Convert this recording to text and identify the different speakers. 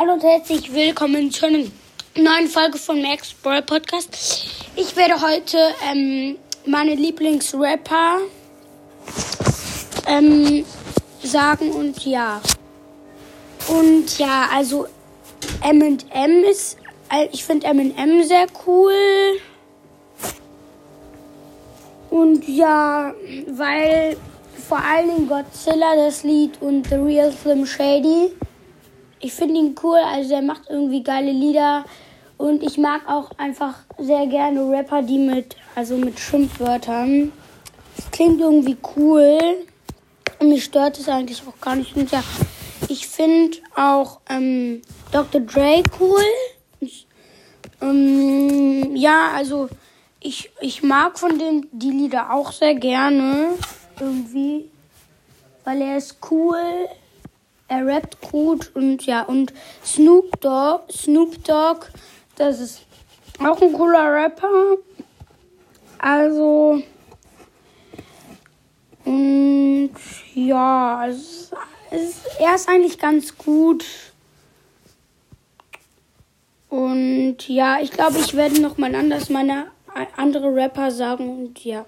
Speaker 1: Hallo und herzlich willkommen zu einer neuen Folge von Max Brawl Podcast. Ich werde heute ähm, meine Lieblingsrapper ähm, sagen und ja. Und ja, also M&M ist, äh, ich finde M&M sehr cool. Und ja, weil vor allen Dingen Godzilla das Lied und The Real Slim Shady. Ich finde ihn cool, also er macht irgendwie geile Lieder. Und ich mag auch einfach sehr gerne Rapper, die mit, also mit Schimpfwörtern. Das klingt irgendwie cool. Und mich stört es eigentlich auch gar nicht. Und ja, ich finde auch ähm, Dr. Dre cool. Ähm, ja, also ich, ich mag von dem die Lieder auch sehr gerne. Irgendwie. Weil er ist cool. Er rappt gut und ja, und Snoop Dogg, Snoop Dogg, das ist auch ein cooler Rapper. Also, und ja, es, es, er ist eigentlich ganz gut. Und ja, ich glaube, ich werde noch mal anders meine andere Rapper sagen und ja.